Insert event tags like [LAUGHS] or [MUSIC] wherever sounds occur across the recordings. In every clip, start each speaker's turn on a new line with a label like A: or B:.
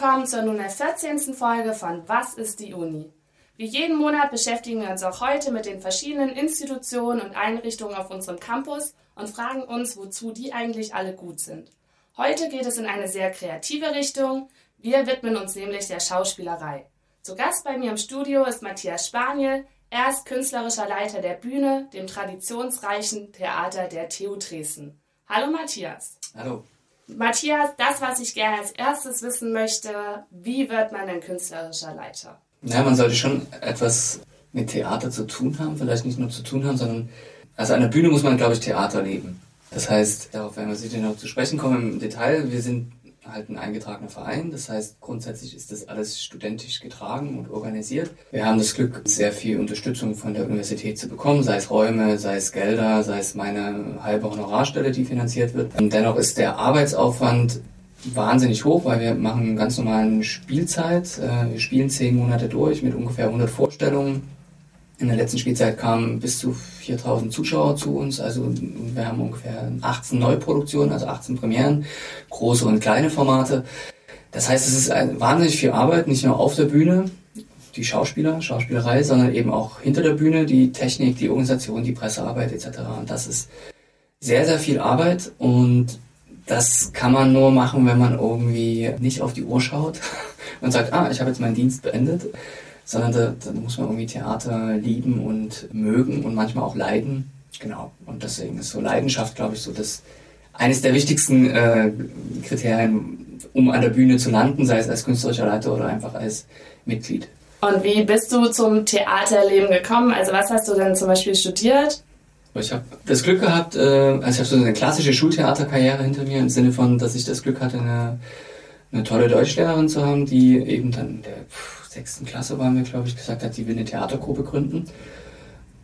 A: willkommen zur nunmehr 14. Folge von Was ist die Uni? Wie jeden Monat beschäftigen wir uns auch heute mit den verschiedenen Institutionen und Einrichtungen auf unserem Campus und fragen uns, wozu die eigentlich alle gut sind. Heute geht es in eine sehr kreative Richtung. Wir widmen uns nämlich der Schauspielerei. Zu Gast bei mir im Studio ist Matthias Spaniel. Er ist künstlerischer Leiter der Bühne, dem traditionsreichen Theater der TU Dresden. Hallo Matthias.
B: Hallo.
A: Matthias, das, was ich gerne als erstes wissen möchte, wie wird man ein künstlerischer Leiter?
B: Ja, man sollte schon etwas mit Theater zu tun haben, vielleicht nicht nur zu tun haben, sondern also an der Bühne muss man, glaube ich, Theater leben. Das heißt, darauf werden wir sicher noch zu sprechen kommen im Detail. Wir sind halt ein eingetragener Verein. Das heißt, grundsätzlich ist das alles studentisch getragen und organisiert. Wir haben das Glück, sehr viel Unterstützung von der Universität zu bekommen, sei es Räume, sei es Gelder, sei es meine halbe Honorarstelle, die finanziert wird. Und dennoch ist der Arbeitsaufwand wahnsinnig hoch, weil wir machen ganz normalen Spielzeit. Äh, wir spielen zehn Monate durch mit ungefähr 100 Vorstellungen in der letzten Spielzeit kamen bis zu 4000 Zuschauer zu uns. Also wir haben ungefähr 18 Neuproduktionen, also 18 Premieren, große und kleine Formate. Das heißt, es ist wahnsinnig viel Arbeit, nicht nur auf der Bühne, die Schauspieler, Schauspielerei, sondern eben auch hinter der Bühne, die Technik, die Organisation, die Pressearbeit etc. Und das ist sehr, sehr viel Arbeit und das kann man nur machen, wenn man irgendwie nicht auf die Uhr schaut [LAUGHS] und sagt, ah, ich habe jetzt meinen Dienst beendet sondern da, da muss man irgendwie Theater lieben und mögen und manchmal auch leiden. Genau. Und deswegen ist so Leidenschaft, glaube ich, so das eines der wichtigsten äh, Kriterien, um an der Bühne zu landen, sei es als künstlerischer Leiter oder einfach als Mitglied.
A: Und wie bist du zum Theaterleben gekommen? Also was hast du denn zum Beispiel studiert?
B: Ich habe das Glück gehabt, äh, also ich habe so eine klassische Schultheaterkarriere hinter mir im Sinne von, dass ich das Glück hatte, eine, eine tolle Deutschlehrerin zu haben, die eben dann der sechsten Klasse waren wir, glaube ich, gesagt hat, sie will eine Theatergruppe gründen.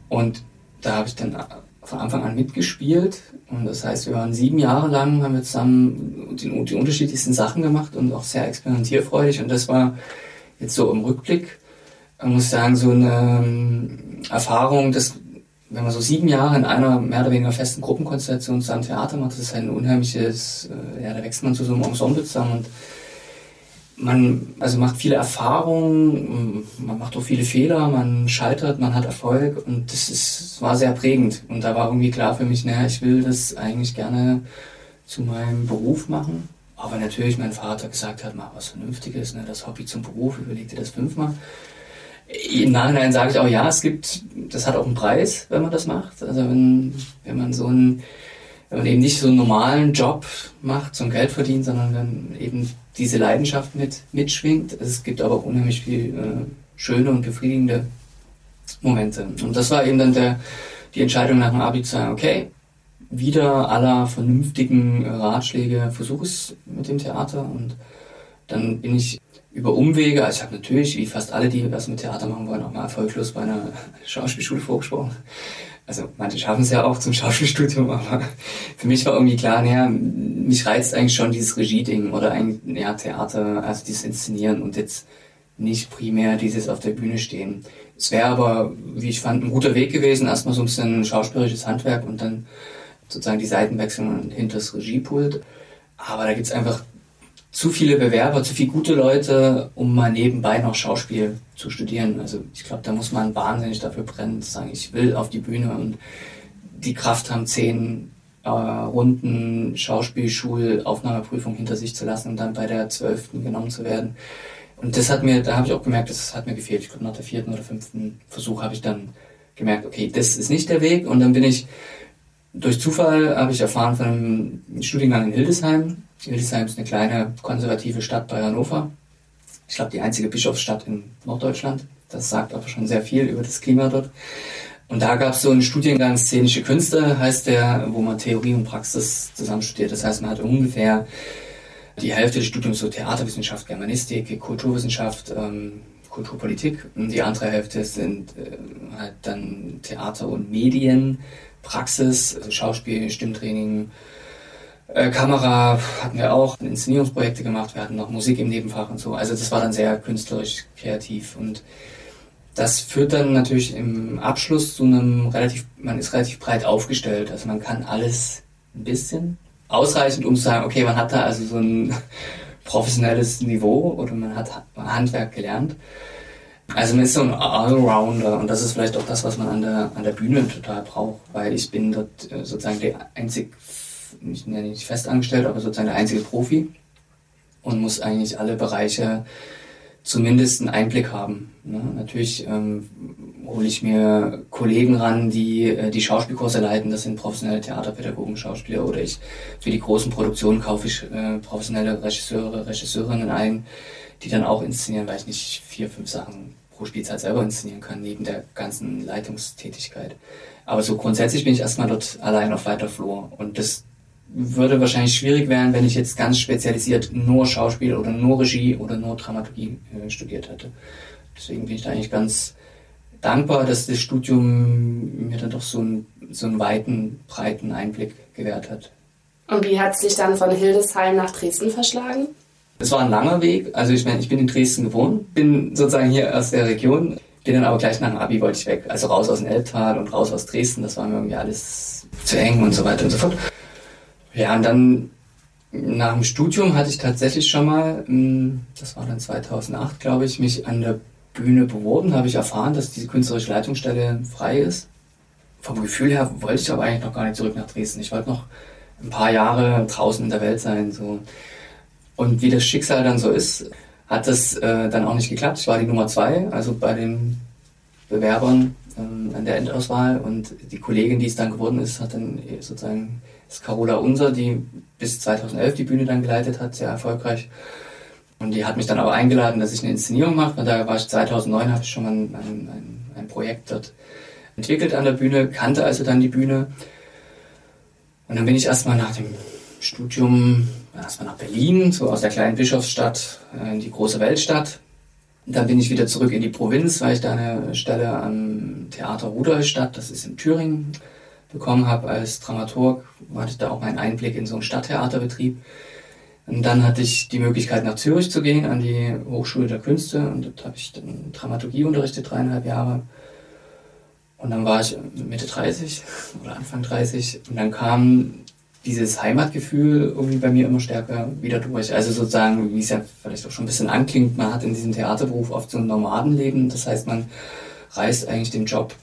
B: Und da habe ich dann von Anfang an mitgespielt. Und das heißt, wir waren sieben Jahre lang, haben wir zusammen die, die unterschiedlichsten Sachen gemacht und auch sehr experimentierfreudig. Und das war jetzt so im Rückblick, man muss sagen, so eine ähm, Erfahrung, dass wenn man so sieben Jahre in einer mehr oder weniger festen Gruppenkonstellation zusammen Theater macht, das ist ein unheimliches, äh, ja, da wächst man zu so einem Ensemble zusammen und man also macht viele Erfahrungen, man macht auch viele Fehler, man scheitert, man hat Erfolg und das ist, war sehr prägend. Und da war irgendwie klar für mich, naja, ich will das eigentlich gerne zu meinem Beruf machen. Aber natürlich mein Vater gesagt hat, mach was Vernünftiges, ne, das Hobby zum Beruf, überleg dir das fünfmal. Im Nachhinein sage ich auch, ja, es gibt, das hat auch einen Preis, wenn man das macht. Also wenn, wenn man so einen, wenn man eben nicht so einen normalen Job macht zum Geld verdienen, sondern wenn eben diese Leidenschaft mit, mitschwingt. Es gibt aber unheimlich viel äh, schöne und befriedigende Momente. Und das war eben dann der, die Entscheidung nach dem Abi zu sagen, okay, wieder aller vernünftigen Ratschläge versuche es mit dem Theater und dann bin ich über Umwege, also ich habe natürlich, wie fast alle, die was mit Theater machen wollen, auch mal erfolglos bei einer [LAUGHS] Schauspielschule vorgesprochen also manche schaffen es ja auch zum Schauspielstudium, [LAUGHS] aber für mich war irgendwie klar, naja, mich reizt eigentlich schon dieses Regie-Ding oder ein ja, Theater, also dieses Inszenieren und jetzt nicht primär dieses auf der Bühne stehen. Es wäre aber, wie ich fand, ein guter Weg gewesen, erstmal so ein bisschen schauspielerisches Handwerk und dann sozusagen die Seiten wechseln hinter das Regiepult. Aber da gibt's einfach zu viele Bewerber, zu viele gute Leute, um mal nebenbei noch Schauspiel zu studieren. Also ich glaube, da muss man wahnsinnig dafür brennen, zu sagen, ich will auf die Bühne und die Kraft haben, zehn äh, Runden Schauspielschulaufnahmeprüfung hinter sich zu lassen und dann bei der zwölften genommen zu werden. Und das hat mir, da habe ich auch gemerkt, das hat mir gefehlt. Ich glaube, nach der vierten oder fünften Versuch habe ich dann gemerkt, okay, das ist nicht der Weg. Und dann bin ich durch Zufall habe ich erfahren von einem Studiengang in Hildesheim, Hildesheim ist eine kleine konservative Stadt bei Hannover. Ich glaube, die einzige Bischofsstadt in Norddeutschland. Das sagt aber schon sehr viel über das Klima dort. Und da gab es so einen Studiengang Szenische Künste, heißt der, wo man Theorie und Praxis zusammen studiert. Das heißt, man hat ungefähr die Hälfte des Studiums so Theaterwissenschaft, Germanistik, Kulturwissenschaft, ähm, Kulturpolitik. Und die andere Hälfte sind äh, halt dann Theater und Medien, Praxis, also Schauspiel, Stimmtraining, äh, Kamera hatten wir auch, Inszenierungsprojekte gemacht, wir hatten noch Musik im Nebenfach und so. Also das war dann sehr künstlerisch, kreativ und das führt dann natürlich im Abschluss zu einem relativ, man ist relativ breit aufgestellt, also man kann alles ein bisschen. Ausreichend, um zu sagen, okay, man hat da also so ein [LAUGHS] professionelles Niveau oder man hat Handwerk gelernt. Also man ist so ein Allrounder und das ist vielleicht auch das, was man an der, an der Bühne total braucht, weil ich bin dort äh, sozusagen der einzig, nicht, nicht festangestellt, aber sozusagen der einzige Profi und muss eigentlich alle Bereiche zumindest einen Einblick haben. Ne? Natürlich ähm, hole ich mir Kollegen ran, die äh, die Schauspielkurse leiten. Das sind professionelle Theaterpädagogen, Schauspieler. Oder ich für die großen Produktionen kaufe ich äh, professionelle Regisseure, Regisseurinnen ein, die dann auch inszenieren, weil ich nicht vier, fünf Sachen pro Spielzeit selber inszenieren kann, neben der ganzen Leitungstätigkeit. Aber so grundsätzlich bin ich erstmal dort allein auf weiter Flur. Und das würde wahrscheinlich schwierig werden, wenn ich jetzt ganz spezialisiert nur Schauspiel oder nur Regie oder nur Dramaturgie äh, studiert hätte. Deswegen bin ich da eigentlich ganz dankbar, dass das Studium mir dann doch so einen, so einen weiten, breiten Einblick gewährt hat.
A: Und wie hat es sich dann von Hildesheim nach Dresden verschlagen?
B: Es war ein langer Weg. Also ich meine, ich bin in Dresden geboren, bin sozusagen hier aus der Region, bin dann aber gleich nach dem Abi wollte ich weg. Also raus aus dem Elbtal und raus aus Dresden. Das war mir irgendwie alles zu eng und so weiter und so fort. Ja, und dann nach dem Studium hatte ich tatsächlich schon mal, hm, das war dann 2008, glaube ich, mich an der Bühne beworben, habe ich erfahren, dass diese künstlerische Leitungsstelle frei ist. Vom Gefühl her wollte ich aber eigentlich noch gar nicht zurück nach Dresden. Ich wollte noch ein paar Jahre draußen in der Welt sein. So. Und wie das Schicksal dann so ist, hat das äh, dann auch nicht geklappt. Ich war die Nummer zwei, also bei den Bewerbern ähm, an der Endauswahl. Und die Kollegin, die es dann geworden ist, hat dann sozusagen das ist Carola Unser, die bis 2011 die Bühne dann geleitet hat, sehr erfolgreich. Und die hat mich dann aber eingeladen, dass ich eine Inszenierung mache. Und da war ich 2009, habe ich schon mal ein, ein, ein Projekt dort entwickelt an der Bühne, kannte also dann die Bühne. Und dann bin ich erstmal nach dem Studium erstmal nach Berlin, so aus der kleinen Bischofsstadt äh, in die große Weltstadt. Dann bin ich wieder zurück in die Provinz, weil ich da eine Stelle am Theater Rudolstadt, das ist in Thüringen, bekommen habe als Dramaturg, hatte da auch meinen Einblick in so einen Stadttheaterbetrieb. Und dann hatte ich die Möglichkeit, nach Zürich zu gehen, an die Hochschule der Künste. Und dort habe ich dann Dramaturgie unterrichtet, dreieinhalb Jahre. Und dann war ich Mitte 30 oder Anfang 30. Und dann kam dieses Heimatgefühl irgendwie bei mir immer stärker wieder durch. Also sozusagen, wie es ja vielleicht auch schon ein bisschen anklingt, man hat in diesem Theaterberuf oft so ein Nomadenleben. Das heißt, man reist eigentlich dem Job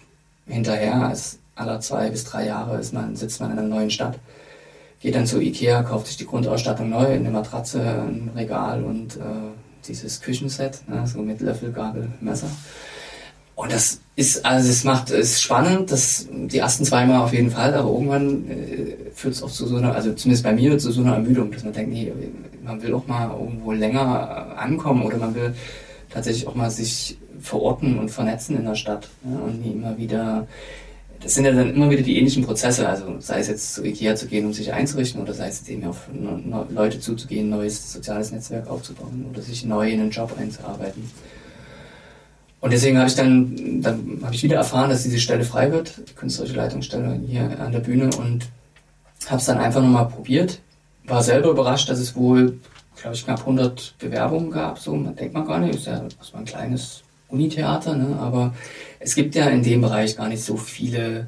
B: hinterher als aller zwei bis drei Jahre ist man, sitzt man in einer neuen Stadt, geht dann zu Ikea, kauft sich die Grundausstattung neu, eine Matratze, ein Regal und äh, dieses Küchenset, ne, so mit Löffel, Gabel, Messer. Und das ist, also es macht, es spannend, das, die ersten zwei Mal auf jeden Fall, aber irgendwann äh, führt es auch zu so einer, also zumindest bei mir zu so einer Ermüdung, dass man denkt, nee, man will auch mal irgendwo länger ankommen oder man will tatsächlich auch mal sich verorten und vernetzen in der Stadt ne, und nie immer wieder das sind ja dann immer wieder die ähnlichen Prozesse, also sei es jetzt zu Ikea zu gehen, um sich einzurichten, oder sei es jetzt eben auf Leute zuzugehen, neues soziales Netzwerk aufzubauen oder sich neu in einen Job einzuarbeiten. Und deswegen habe ich dann, dann habe ich wieder erfahren, dass diese Stelle frei wird, die künstlerische Leitungsstelle hier an der Bühne und habe es dann einfach nochmal probiert. War selber überrascht, dass es wohl, glaube ich, knapp 100 Bewerbungen gab. So, man denkt man gar nicht, ist ja was ein kleines Unitheater, ne? aber es gibt ja in dem Bereich gar nicht so viele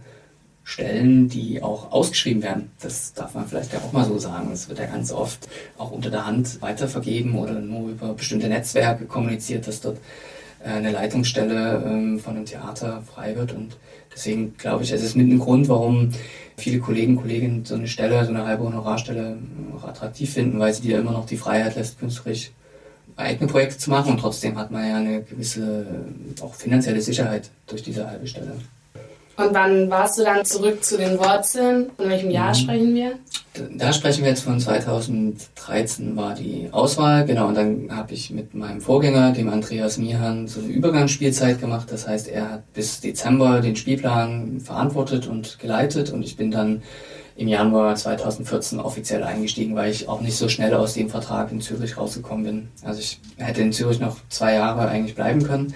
B: Stellen, die auch ausgeschrieben werden. Das darf man vielleicht ja auch mal so sagen. Es wird ja ganz oft auch unter der Hand weitervergeben oder nur über bestimmte Netzwerke kommuniziert, dass dort eine Leitungsstelle ähm, von einem Theater frei wird. Und deswegen glaube ich, es ist mit ein Grund, warum viele Kollegen, Kolleginnen so eine Stelle, so eine halbe Honorarstelle auch attraktiv finden, weil sie dir immer noch die Freiheit lässt, künstlerisch eigene Projekte zu machen und trotzdem hat man ja eine gewisse auch finanzielle Sicherheit durch diese halbe Stelle.
A: Und wann warst du dann zurück zu den Wurzeln? Von welchem Jahr mhm. sprechen wir?
B: Da sprechen wir jetzt von 2013 war die Auswahl, genau, und dann habe ich mit meinem Vorgänger, dem Andreas Mihan, so eine Übergangsspielzeit gemacht. Das heißt, er hat bis Dezember den Spielplan verantwortet und geleitet und ich bin dann im Januar 2014 offiziell eingestiegen, weil ich auch nicht so schnell aus dem Vertrag in Zürich rausgekommen bin. Also ich hätte in Zürich noch zwei Jahre eigentlich bleiben können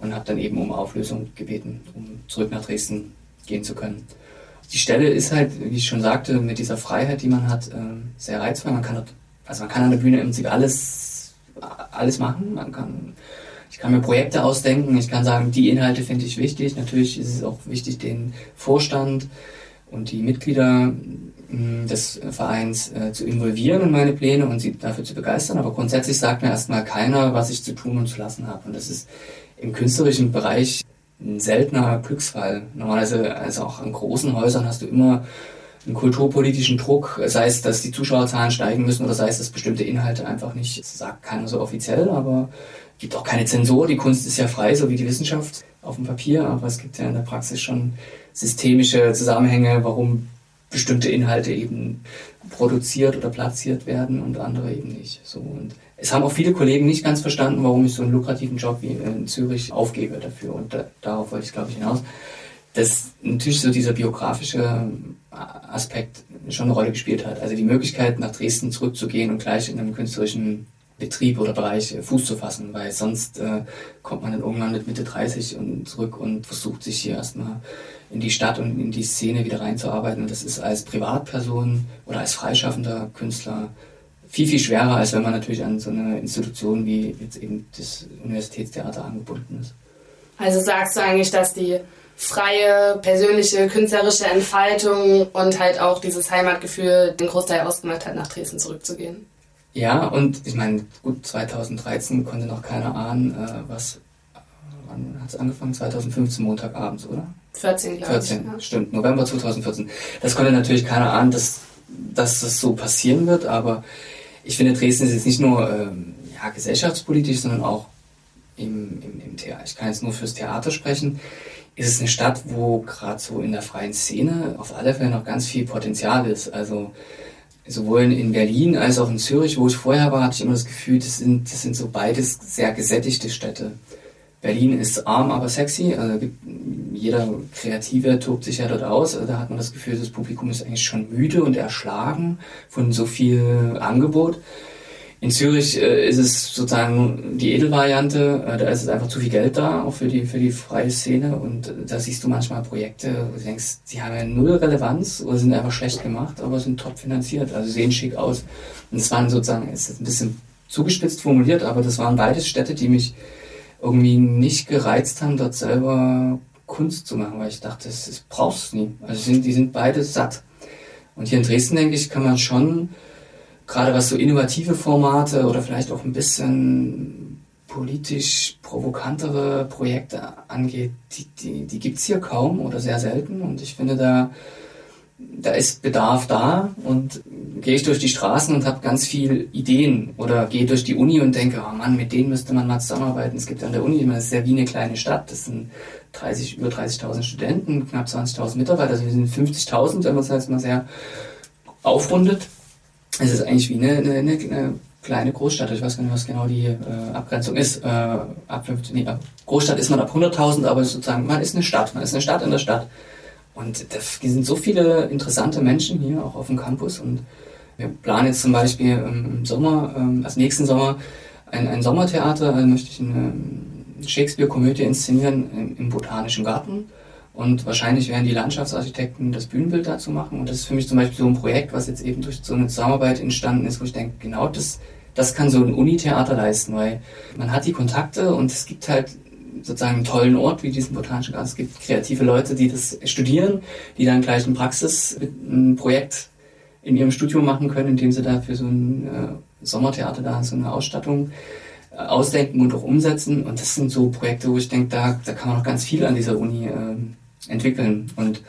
B: und habe dann eben um Auflösung gebeten, um zurück nach Dresden gehen zu können. Die Stelle ist halt, wie ich schon sagte, mit dieser Freiheit, die man hat, äh, sehr reizvoll. Man kann also man kann an der Bühne im Prinzip alles, alles machen. Man kann, ich kann mir Projekte ausdenken. Ich kann sagen, die Inhalte finde ich wichtig. Natürlich ist es auch wichtig, den Vorstand und die Mitglieder des Vereins äh, zu involvieren in meine Pläne und sie dafür zu begeistern. Aber grundsätzlich sagt mir erstmal keiner, was ich zu tun und zu lassen habe. Und das ist im künstlerischen Bereich ein seltener Glücksfall. Normalerweise, also auch an großen Häusern hast du immer einen kulturpolitischen Druck, sei es, dass die Zuschauerzahlen steigen müssen oder sei es, dass bestimmte Inhalte einfach nicht, das sagt keiner so offiziell, aber gibt auch keine Zensur. Die Kunst ist ja frei, so wie die Wissenschaft auf dem Papier, aber es gibt ja in der Praxis schon systemische Zusammenhänge, warum bestimmte Inhalte eben produziert oder platziert werden und andere eben nicht. So und es haben auch viele Kollegen nicht ganz verstanden, warum ich so einen lukrativen Job wie in Zürich aufgebe dafür. Und da, darauf wollte ich, glaube ich, hinaus. Dass natürlich so dieser biografische Aspekt schon eine Rolle gespielt hat. Also die Möglichkeit, nach Dresden zurückzugehen und gleich in einem künstlerischen Betrieb oder Bereich äh, Fuß zu fassen, weil sonst äh, kommt man dann irgendwann mit Mitte 30 und zurück und versucht sich hier erstmal in die Stadt und in die Szene wieder reinzuarbeiten. Und das ist als Privatperson oder als freischaffender Künstler viel, viel schwerer, als wenn man natürlich an so eine Institution wie jetzt eben das Universitätstheater angebunden ist.
A: Also sagst du eigentlich, dass die freie, persönliche, künstlerische Entfaltung und halt auch dieses Heimatgefühl den Großteil ausgemacht hat, nach Dresden zurückzugehen?
B: Ja, und ich meine, gut, 2013 konnte noch keiner ahnen, äh, was, wann hat es angefangen? 2015, Montagabends, oder?
A: 14, glaube
B: 14, ich, ja. stimmt, November 2014. Das konnte natürlich keiner ahnen, dass, dass das so passieren wird, aber ich finde, Dresden ist jetzt nicht nur ähm, ja, gesellschaftspolitisch, sondern auch im, im, im Theater. Ich kann jetzt nur fürs Theater sprechen. Ist es eine Stadt, wo gerade so in der freien Szene auf alle Fälle noch ganz viel Potenzial ist. Also sowohl in Berlin als auch in Zürich, wo ich vorher war, hatte ich immer das Gefühl, das sind, das sind so beides sehr gesättigte Städte. Berlin ist arm, aber sexy. Also jeder Kreative tobt sich ja dort aus. Also da hat man das Gefühl, das Publikum ist eigentlich schon müde und erschlagen von so viel Angebot. In Zürich äh, ist es sozusagen die Edelvariante, äh, da ist es einfach zu viel Geld da, auch für die, für die freie Szene. Und da siehst du manchmal Projekte, wo du denkst, die haben ja null Relevanz oder sind einfach schlecht gemacht, aber sind top finanziert, also sehen schick aus. Und es waren sozusagen, es ist ein bisschen zugespitzt formuliert, aber das waren beides Städte, die mich irgendwie nicht gereizt haben, dort selber Kunst zu machen, weil ich dachte, das, das brauchst du nie. Also sind, die sind beide satt. Und hier in Dresden, denke ich, kann man schon gerade was so innovative Formate oder vielleicht auch ein bisschen politisch provokantere Projekte angeht, die, die, die gibt es hier kaum oder sehr selten. Und ich finde, da, da ist Bedarf da und gehe ich durch die Straßen und habe ganz viel Ideen oder gehe durch die Uni und denke, oh Mann, mit denen müsste man mal zusammenarbeiten. Es gibt an der Uni, das ist ja wie eine kleine Stadt, das sind 30, über 30.000 Studenten, knapp 20.000 Mitarbeiter, also wir sind 50.000, wenn man es jetzt mal sehr aufrundet es ist eigentlich wie eine, eine, eine, kleine Großstadt. Ich weiß gar nicht, was genau die äh, Abgrenzung ist. Äh, ab 15, nee, Großstadt ist man ab 100.000, aber sozusagen, man ist eine Stadt. Man ist eine Stadt in der Stadt. Und da sind so viele interessante Menschen hier, auch auf dem Campus. Und wir planen jetzt zum Beispiel im Sommer, ähm, als nächsten Sommer, ein, ein Sommertheater. Da möchte ich eine ähm, Shakespeare-Komödie inszenieren im, im Botanischen Garten. Und wahrscheinlich werden die Landschaftsarchitekten das Bühnenbild dazu machen. Und das ist für mich zum Beispiel so ein Projekt, was jetzt eben durch so eine Zusammenarbeit entstanden ist, wo ich denke, genau das, das kann so ein Unitheater leisten, weil man hat die Kontakte und es gibt halt sozusagen einen tollen Ort wie diesen Botanischen Garten. Es gibt kreative Leute, die das studieren, die dann gleich ein Praxisprojekt in ihrem Studium machen können, indem sie da für so ein äh, Sommertheater da so eine Ausstattung äh, ausdenken und auch umsetzen. Und das sind so Projekte, wo ich denke, da, da kann man noch ganz viel an dieser Uni ähm, entwickeln. Und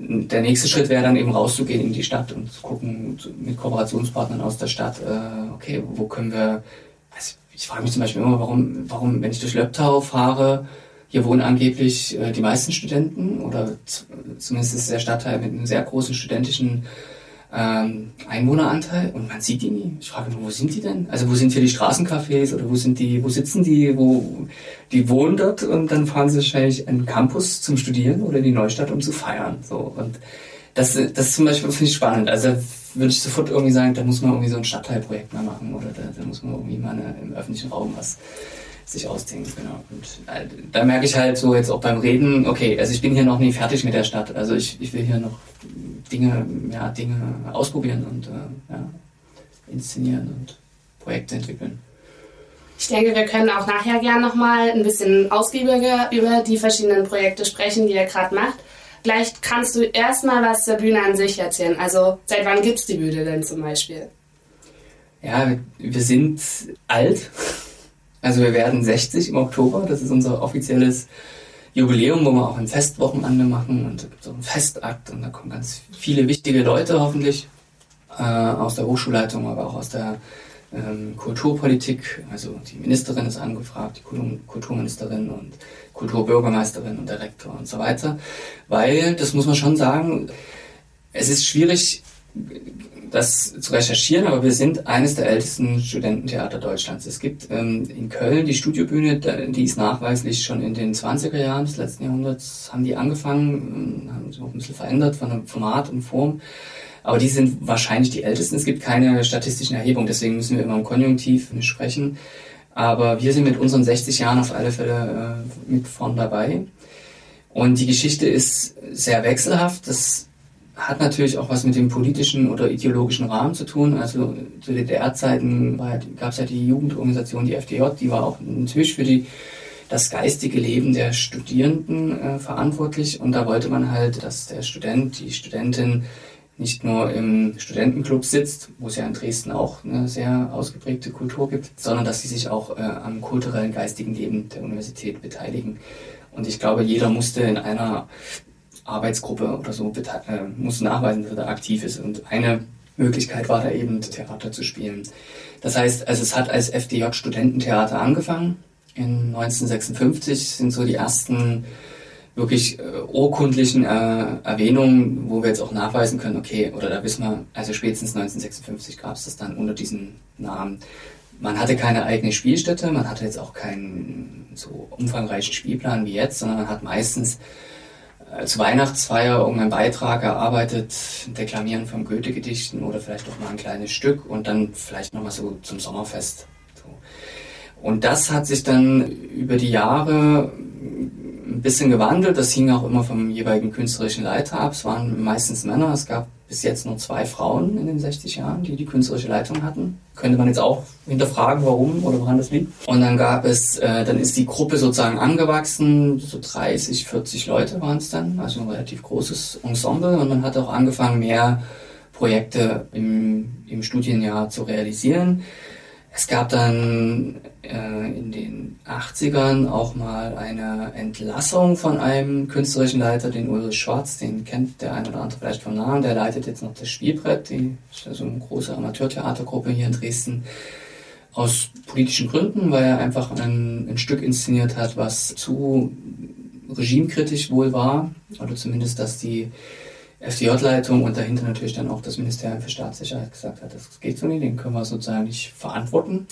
B: der nächste Schritt wäre dann eben rauszugehen in die Stadt und zu gucken mit Kooperationspartnern aus der Stadt, äh, okay, wo können wir, also ich frage mich zum Beispiel immer, warum, warum, wenn ich durch Löbtau fahre, hier wohnen angeblich äh, die meisten Studenten oder zumindest ist der Stadtteil mit einem sehr großen studentischen ähm, Einwohneranteil und man sieht die nie. Ich frage mich, wo sind die denn? Also wo sind hier die Straßencafés oder wo sind die, wo sitzen die, wo die wohnen dort und dann fahren sie wahrscheinlich an den Campus zum Studieren oder in die Neustadt, um zu feiern. So und das, das zum Beispiel finde ich spannend. Also würde ich sofort irgendwie sagen, da muss man irgendwie so ein Stadtteilprojekt mal machen oder da, da muss man irgendwie mal eine, im öffentlichen Raum was sich ausdenken, genau. Und äh, da merke ich halt so jetzt auch beim Reden, okay, also ich bin hier noch nie fertig mit der Stadt. Also ich, ich will hier noch Dinge, ja, Dinge ausprobieren und äh, ja, inszenieren und Projekte entwickeln.
A: Ich denke, wir können auch nachher gerne nochmal ein bisschen ausgiebiger über die verschiedenen Projekte sprechen, die ihr gerade macht. Vielleicht kannst du erstmal was zur Bühne an sich erzählen. Also seit wann gibt es die Bühne denn zum Beispiel?
B: Ja, wir sind alt. Also wir werden 60 im Oktober. Das ist unser offizielles Jubiläum, wo wir auch ein Festwochenende machen und da gibt es auch einen Festakt und da kommen ganz viele wichtige Leute hoffentlich äh, aus der Hochschulleitung, aber auch aus der ähm, Kulturpolitik. Also die Ministerin ist angefragt, die Kultur Kulturministerin und Kulturbürgermeisterin und der Rektor und so weiter. Weil, das muss man schon sagen, es ist schwierig, das zu recherchieren, aber wir sind eines der ältesten Studententheater Deutschlands. Es gibt ähm, in Köln die Studiobühne, die ist nachweislich schon in den 20er Jahren des letzten Jahrhunderts, haben die angefangen, ähm, haben sich auch ein bisschen verändert von der Format und Form. Aber die sind wahrscheinlich die ältesten. Es gibt keine statistischen Erhebungen, deswegen müssen wir immer im Konjunktiv sprechen. Aber wir sind mit unseren 60 Jahren auf alle Fälle äh, mit vorn dabei. Und die Geschichte ist sehr wechselhaft. Das hat natürlich auch was mit dem politischen oder ideologischen Rahmen zu tun. Also zu DDR-Zeiten gab es ja die Jugendorganisation, die FDJ, die war auch natürlich für die, das geistige Leben der Studierenden äh, verantwortlich. Und da wollte man halt, dass der Student, die Studentin nicht nur im Studentenclub sitzt, wo es ja in Dresden auch eine sehr ausgeprägte Kultur gibt, sondern dass sie sich auch äh, am kulturellen, geistigen Leben der Universität beteiligen. Und ich glaube, jeder musste in einer Arbeitsgruppe oder so äh, muss nachweisen, dass er da aktiv ist. Und eine Möglichkeit war da eben Theater zu spielen. Das heißt, also es hat als FDJ Studententheater angefangen. In 1956 sind so die ersten wirklich äh, urkundlichen äh, Erwähnungen, wo wir jetzt auch nachweisen können, okay, oder da wissen wir, also spätestens 1956 gab es das dann unter diesem Namen. Man hatte keine eigene Spielstätte, man hatte jetzt auch keinen so umfangreichen Spielplan wie jetzt, sondern man hat meistens als Weihnachtsfeier irgendeinen Beitrag erarbeitet, Deklamieren von Goethe-Gedichten oder vielleicht auch mal ein kleines Stück und dann vielleicht nochmal so zum Sommerfest. So. Und das hat sich dann über die Jahre bisschen gewandelt. Das hing auch immer vom jeweiligen künstlerischen Leiter ab. Es waren meistens Männer. Es gab bis jetzt nur zwei Frauen in den 60 Jahren, die die künstlerische Leitung hatten. Könnte man jetzt auch hinterfragen, warum oder woran das liegt. Und dann gab es, äh, dann ist die Gruppe sozusagen angewachsen, so 30, 40 Leute waren es dann, also ein relativ großes Ensemble. Und man hat auch angefangen, mehr Projekte im, im Studienjahr zu realisieren. Es gab dann in den 80ern auch mal eine Entlassung von einem künstlerischen Leiter, den Ulrich Schwarz, den kennt der eine oder andere vielleicht vom Namen, der leitet jetzt noch das Spielbrett, die ist also eine große Amateurtheatergruppe hier in Dresden. Aus politischen Gründen, weil er einfach ein, ein Stück inszeniert hat, was zu regimekritisch wohl war, oder zumindest, dass die FDJ-Leitung und dahinter natürlich dann auch das Ministerium für Staatssicherheit gesagt hat, das geht so nicht, den können wir sozusagen nicht verantworten.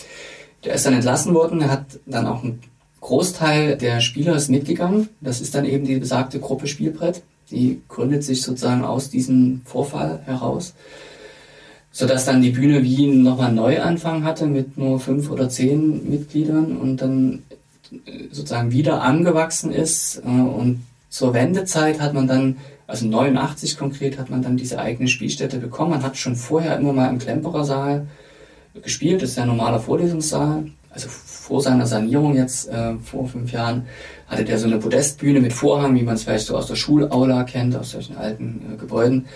B: Der ist dann entlassen worden, er hat dann auch einen Großteil der Spieler ist mitgegangen. Das ist dann eben die besagte Gruppe Spielbrett. Die gründet sich sozusagen aus diesem Vorfall heraus, sodass dann die Bühne Wien nochmal einen Neuanfang hatte mit nur fünf oder zehn Mitgliedern und dann äh, sozusagen wieder angewachsen ist. Äh, und zur Wendezeit hat man dann also 89 konkret hat man dann diese eigene Spielstätte bekommen. Man hat schon vorher immer mal im Klemperer Saal gespielt, das ist ja ein normaler Vorlesungssaal. Also vor seiner Sanierung jetzt, äh, vor fünf Jahren, hatte der so eine Podestbühne mit Vorhang, wie man es vielleicht so aus der Schulaula kennt, aus solchen alten äh, Gebäuden.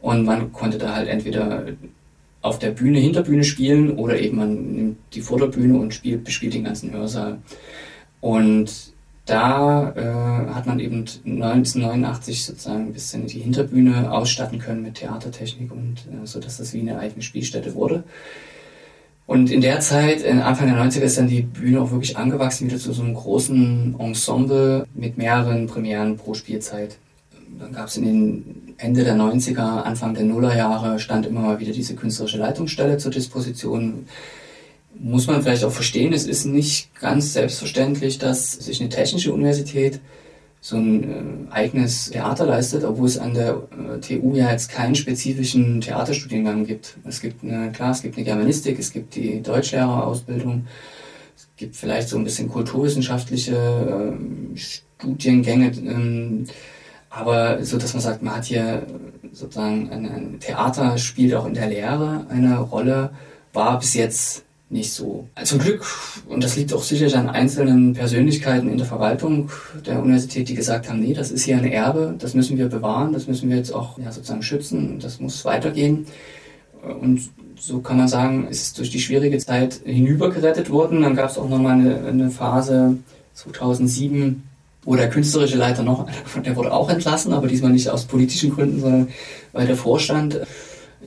B: Und man konnte da halt entweder auf der Bühne, Hinterbühne spielen oder eben man nimmt die Vorderbühne und spielt, bespielt den ganzen Hörsaal. Und da äh, hat man eben 1989 sozusagen ein bisschen die Hinterbühne ausstatten können mit Theatertechnik und äh, so dass das wie eine eigene Spielstätte wurde. Und in der Zeit, Anfang der 90er, ist dann die Bühne auch wirklich angewachsen, wieder zu so einem großen Ensemble mit mehreren Premieren pro Spielzeit. Dann gab es in den Ende der 90er, Anfang der Nullerjahre, stand immer mal wieder diese künstlerische Leitungsstelle zur Disposition muss man vielleicht auch verstehen, es ist nicht ganz selbstverständlich, dass sich eine technische Universität so ein äh, eigenes Theater leistet, obwohl es an der äh, TU ja jetzt keinen spezifischen Theaterstudiengang gibt. Es gibt eine, klar, es gibt eine Germanistik, es gibt die Deutschlehrerausbildung, es gibt vielleicht so ein bisschen kulturwissenschaftliche äh, Studiengänge, ähm, aber so, dass man sagt, man hat hier sozusagen ein, ein Theater spielt auch in der Lehre eine Rolle, war bis jetzt nicht so. Zum Glück, und das liegt auch sicherlich an einzelnen Persönlichkeiten in der Verwaltung der Universität, die gesagt haben, nee, das ist hier ein Erbe, das müssen wir bewahren, das müssen wir jetzt auch ja, sozusagen schützen, das muss weitergehen. Und so kann man sagen, ist es durch die schwierige Zeit hinübergerettet worden. Dann gab es auch nochmal eine, eine Phase 2007, wo der künstlerische Leiter noch, [LAUGHS] der wurde auch entlassen, aber diesmal nicht aus politischen Gründen, sondern weil der Vorstand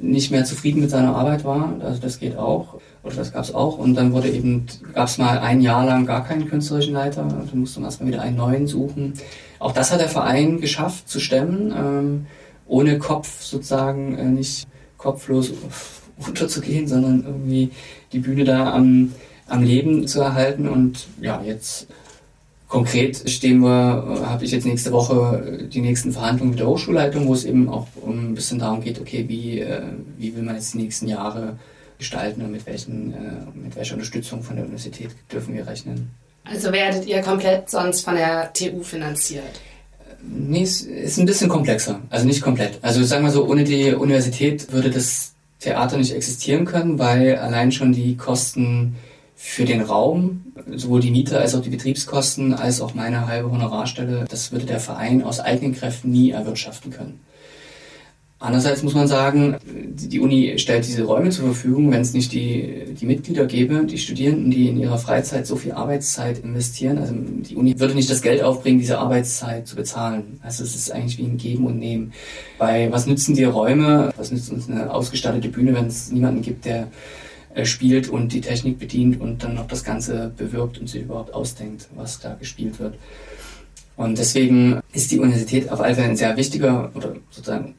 B: nicht mehr zufrieden mit seiner Arbeit war. Also das geht auch. Oder das gab es auch. Und dann wurde eben, gab es mal ein Jahr lang gar keinen künstlerischen Leiter. Und dann musste man erstmal wieder einen neuen suchen. Auch das hat der Verein geschafft zu stemmen, ähm, ohne Kopf sozusagen äh, nicht kopflos [LAUGHS] unterzugehen, sondern irgendwie die Bühne da am, am Leben zu erhalten. Und ja, jetzt Konkret stehen wir, äh, habe ich jetzt nächste Woche äh, die nächsten Verhandlungen mit der Hochschulleitung, wo es eben auch ein bisschen darum geht, okay, wie, äh, wie will man jetzt die nächsten Jahre gestalten und mit, welchen, mit welcher Unterstützung von der Universität dürfen wir rechnen.
A: Also werdet ihr komplett sonst von der TU finanziert?
B: Nee, es ist ein bisschen komplexer. Also nicht komplett. Also sagen wir so, ohne die Universität würde das Theater nicht existieren können, weil allein schon die Kosten für den Raum, sowohl die Miete als auch die Betriebskosten, als auch meine halbe Honorarstelle, das würde der Verein aus eigenen Kräften nie erwirtschaften können. Andererseits muss man sagen, die Uni stellt diese Räume zur Verfügung, wenn es nicht die, die Mitglieder gäbe, die Studierenden, die in ihrer Freizeit so viel Arbeitszeit investieren. Also die Uni würde nicht das Geld aufbringen, diese Arbeitszeit zu bezahlen. Also es ist eigentlich wie ein Geben und Nehmen. Bei was nützen die Räume, was nützt uns eine ausgestattete Bühne, wenn es niemanden gibt, der äh, spielt und die Technik bedient und dann noch das Ganze bewirbt und sich überhaupt ausdenkt, was da gespielt wird. Und deswegen ist die Universität auf alle Fälle ein sehr wichtiger oder sozusagen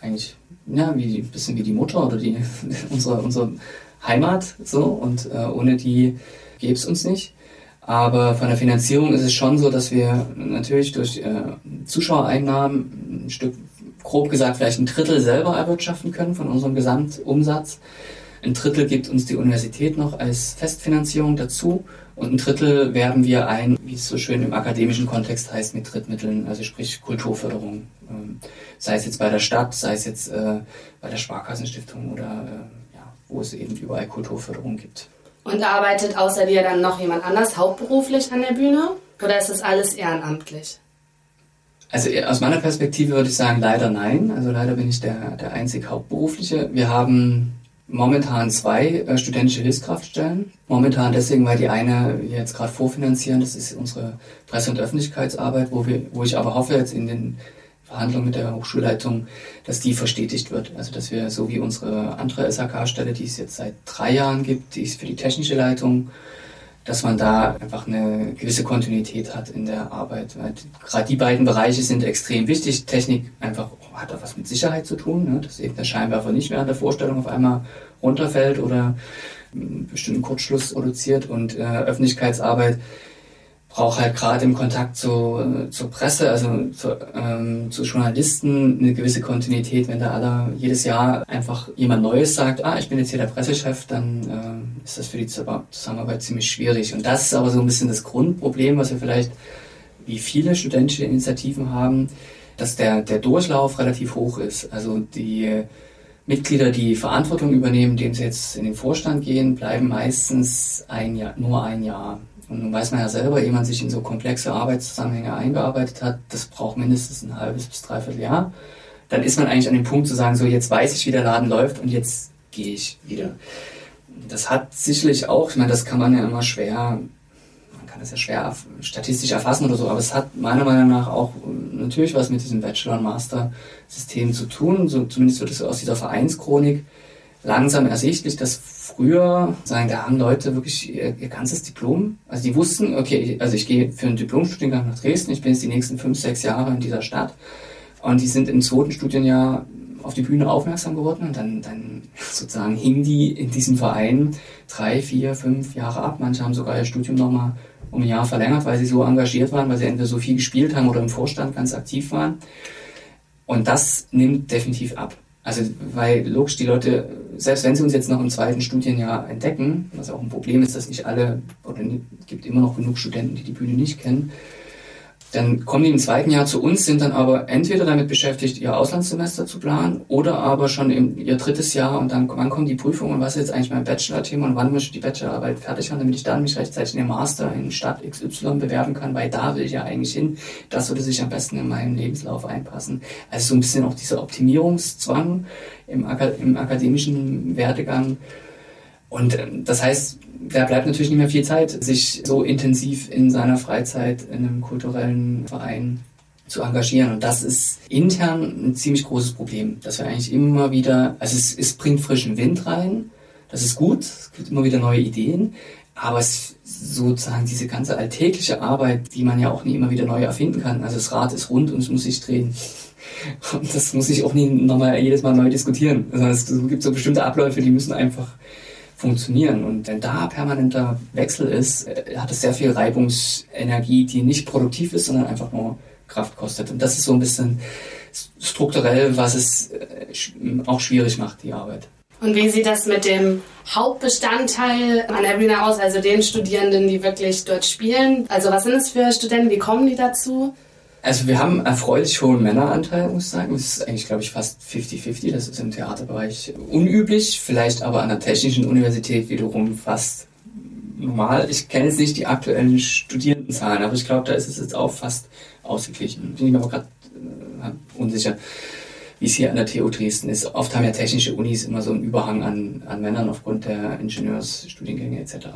B: eigentlich ja, wie ein bisschen wie die Mutter oder die [LAUGHS] unsere, unsere Heimat so und äh, ohne die gäbe es uns nicht. Aber von der Finanzierung ist es schon so, dass wir natürlich durch äh, Zuschauereinnahmen ein Stück, grob gesagt, vielleicht ein Drittel selber erwirtschaften können von unserem Gesamtumsatz. Ein Drittel gibt uns die Universität noch als Festfinanzierung dazu und ein Drittel werben wir ein, wie es so schön im akademischen Kontext heißt, mit Drittmitteln, also sprich Kulturförderung. Ähm, sei es jetzt bei der Stadt, sei es jetzt äh, bei der Sparkassenstiftung oder äh, ja, wo es eben überall Kulturförderung gibt.
A: Und arbeitet außer dir dann noch jemand anders hauptberuflich an der Bühne oder ist das alles ehrenamtlich?
B: Also aus meiner Perspektive würde ich sagen, leider nein. Also leider bin ich der, der einzig Hauptberufliche. Wir haben momentan zwei äh, studentische Hilfskraftstellen. Momentan deswegen, weil die eine wir jetzt gerade vorfinanzieren, das ist unsere Presse- und Öffentlichkeitsarbeit, wo, wir, wo ich aber hoffe, jetzt in den Verhandlungen mit der Hochschulleitung, dass die verstetigt wird. Also dass wir so wie unsere andere SHK-Stelle, die es jetzt seit drei Jahren gibt, die ist für die technische Leitung, dass man da einfach eine gewisse Kontinuität hat in der Arbeit. Gerade die beiden Bereiche sind extrem wichtig. Technik einfach hat auch was mit Sicherheit zu tun, ne? dass eben der Scheinwerfer nicht während der Vorstellung auf einmal runterfällt oder einen bestimmten Kurzschluss produziert und äh, Öffentlichkeitsarbeit braucht halt gerade im Kontakt zu, äh, zur Presse, also zu, ähm, zu Journalisten eine gewisse Kontinuität. Wenn da alle jedes Jahr einfach jemand Neues sagt, ah, ich bin jetzt hier der Pressechef, dann äh, ist das für die Zusammenarbeit ziemlich schwierig. Und das ist aber so ein bisschen das Grundproblem, was wir vielleicht wie viele studentische Initiativen haben, dass der, der Durchlauf relativ hoch ist. Also die Mitglieder, die Verantwortung übernehmen, indem sie jetzt in den Vorstand gehen, bleiben meistens ein Jahr, nur ein Jahr. Und nun weiß man ja selber, ehe man sich in so komplexe Arbeitszusammenhänge eingearbeitet hat, das braucht mindestens ein halbes bis dreiviertel Jahr. Dann ist man eigentlich an dem Punkt zu sagen, so jetzt weiß ich, wie der Laden läuft und jetzt gehe ich wieder. Das hat sicherlich auch, ich meine, das kann man ja immer schwer, man kann das ja schwer statistisch erfassen oder so, aber es hat meiner Meinung nach auch natürlich was mit diesem Bachelor- und Master-System zu tun. So, zumindest wird es aus dieser Vereinschronik langsam ersichtlich, dass früher, sagen, da haben Leute wirklich ihr, ihr ganzes Diplom, also die wussten, okay, also ich gehe für einen Diplomstudiengang nach Dresden, ich bin jetzt die nächsten fünf, sechs Jahre in dieser Stadt und die sind im zweiten Studienjahr auf die Bühne aufmerksam geworden und dann, dann sozusagen hingen die in diesem Verein drei, vier, fünf Jahre ab. Manche haben sogar ihr Studium nochmal um ein Jahr verlängert, weil sie so engagiert waren, weil sie entweder so viel gespielt haben oder im Vorstand ganz aktiv waren. Und das nimmt definitiv ab. Also, weil logisch die Leute, selbst wenn sie uns jetzt noch im zweiten Studienjahr entdecken, was auch ein Problem ist, dass nicht alle, oder gibt immer noch genug Studenten, die die Bühne nicht kennen, Dann kommen die im zweiten Jahr zu uns, sind dann aber entweder damit beschäftigt, ihr Auslandssemester zu planen oder aber schon im, ihr drittes Jahr und dann wann kommen die Prüfungen und was ist jetzt eigentlich mein Bachelor-Thema und wann muss ich die Bachelorarbeit fertig haben, damit ich dann mich rechtzeitig in den Master in Stadt XY bewerben kann, weil da will ich ja eigentlich hin. Das würde sich am besten in meinen Lebenslauf einpassen. Also so ein bisschen auch dieser Optimierungszwang im, im akademischen Werdegang. Und ähm, das heißt, da bleibt natürlich nicht mehr viel Zeit, sich so intensiv in seiner Freizeit in einem kulturellen Verein zu engagieren. Und das ist intern ein ziemlich großes Problem, dass wir eigentlich immer wieder, also es, es bringt frischen Wind rein, das ist gut, es gibt immer wieder neue Ideen, aber es sozusagen diese ganze alltägliche Arbeit, die man ja auch nie immer wieder neu erfinden kann. Also das Rad ist rund und es muss sich drehen. [LAUGHS] Und das muss ich auch nie nochmal jedes Mal neu diskutieren. Also es gibt so bestimmte Abläufe, die müssen einfach funktionieren. Und wenn da permanenter Wechsel ist, äh, hat es sehr viel Reibungsenergie, die nicht produktiv ist, sondern einfach nur Kraft kostet. Und das ist so ein bisschen strukturell, was es äh, auch schwierig macht, die Arbeit.
A: Und wie sieht das mit dem Hauptbestandteil an der Bühne aus, also den Studierenden, die wirklich dort spielen? Also was sind es für Studenten, wie kommen die dazu?
B: Also wir haben erfreulich hohen Männeranteil, muss ich sagen. Das ist eigentlich, glaube ich, fast 50-50. Das ist im Theaterbereich unüblich, vielleicht aber an der Technischen Universität wiederum fast normal. Ich kenne jetzt nicht die aktuellen Studierendenzahlen, aber ich glaube, da ist es jetzt auch fast ausgeglichen. Bin ich mir aber gerade äh, unsicher wie es hier an der TU Dresden ist. Oft haben ja technische Unis immer so einen Überhang an, an Männern aufgrund der Ingenieursstudiengänge etc.